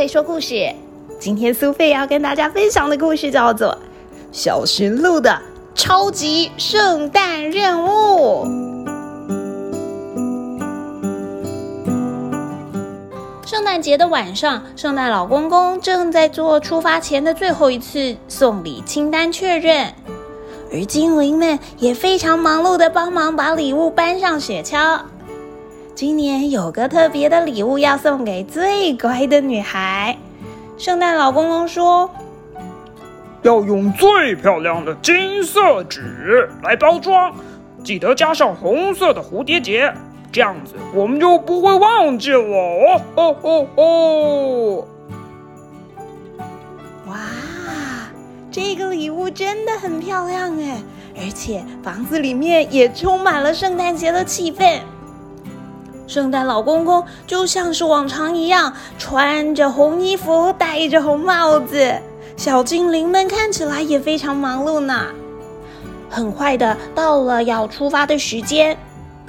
听苏菲说故事。今天苏菲要跟大家分享的故事叫做《小驯鹿的超级圣诞任务》。圣诞节的晚上，圣诞老公公正在做出发前的最后一次送礼清单确认，而精灵们也非常忙碌的帮忙把礼物搬上雪橇。今年有个特别的礼物要送给最乖的女孩。圣诞老公公说：“要用最漂亮的金色纸来包装，记得加上红色的蝴蝶结，这样子我们就不会忘记了。”哦哦哦哦！哇，这个礼物真的很漂亮哎，而且房子里面也充满了圣诞节的气氛。圣诞老公公就像是往常一样，穿着红衣服，戴着红帽子。小精灵们看起来也非常忙碌呢。很快的，到了要出发的时间，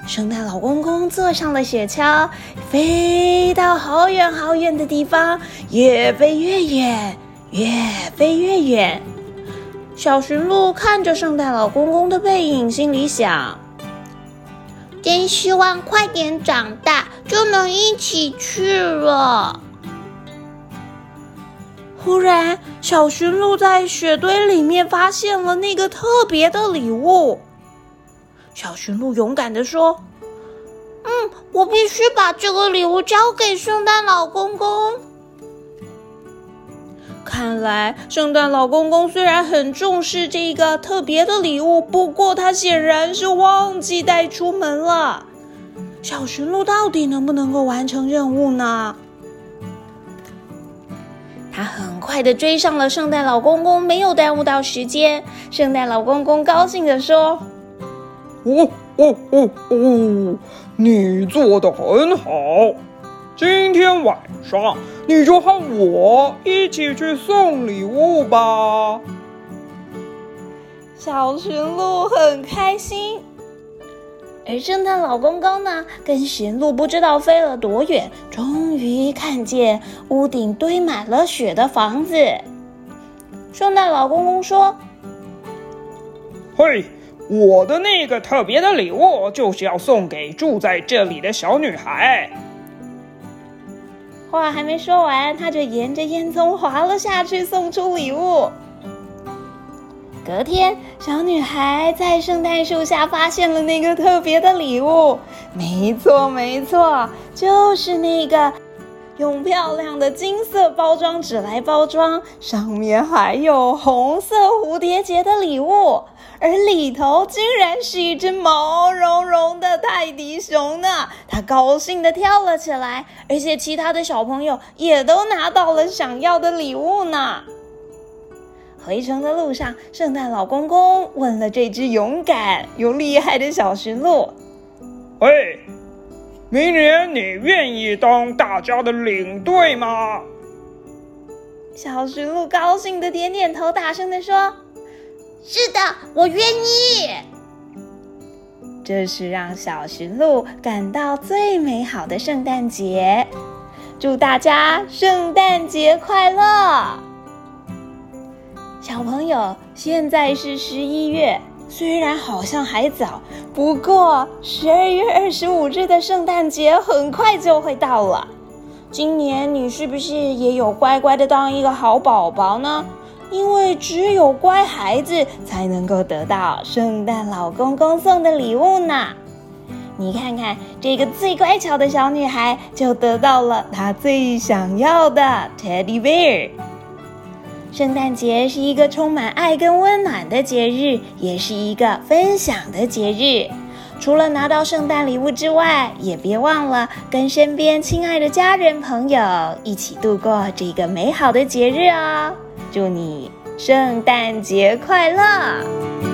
圣诞老公公坐上了雪橇，飞到好远好远的地方，越飞越远，越飞越远。小驯鹿看着圣诞老公公的背影，心里想。真希望快点长大，就能一起去了。忽然，小驯鹿在雪堆里面发现了那个特别的礼物。小驯鹿勇敢的说：“嗯，我必须把这个礼物交给圣诞老公公。”看来，圣诞老公公虽然很重视这个特别的礼物，不过他显然是忘记带出门了。小驯鹿到底能不能够完成任务呢？他很快的追上了圣诞老公公，没有耽误到时间。圣诞老公公高兴的说：“哦哦哦哦，你做的很好。”今天晚上你就和我一起去送礼物吧。小驯鹿很开心，而圣诞老公公呢，跟驯鹿不知道飞了多远，终于看见屋顶堆满了雪的房子。圣诞老公公说：“嘿，我的那个特别的礼物就是要送给住在这里的小女孩。”话还没说完，他就沿着烟囱滑了下去，送出礼物。隔天，小女孩在圣诞树下发现了那个特别的礼物。没错，没错，就是那个用漂亮的金色包装纸来包装，上面还有红色蝴蝶结的礼物。而里头竟然是一只毛茸茸的泰迪熊呢！它高兴地跳了起来，而且其他的小朋友也都拿到了想要的礼物呢。回城的路上，圣诞老公公问了这只勇敢又厉害的小驯鹿：“喂，明年你愿意当大家的领队吗？”小驯鹿高兴的点点头，大声的说。是的，我愿意。这是让小驯鹿感到最美好的圣诞节，祝大家圣诞节快乐！小朋友，现在是十一月，虽然好像还早，不过十二月二十五日的圣诞节很快就会到了。今年你是不是也有乖乖的当一个好宝宝呢？因为只有乖孩子才能够得到圣诞老公公送的礼物呢。你看看这个最乖巧的小女孩，就得到了她最想要的 Teddy Bear。圣诞节是一个充满爱跟温暖的节日，也是一个分享的节日。除了拿到圣诞礼物之外，也别忘了跟身边亲爱的家人朋友一起度过这个美好的节日哦。祝你圣诞节快乐！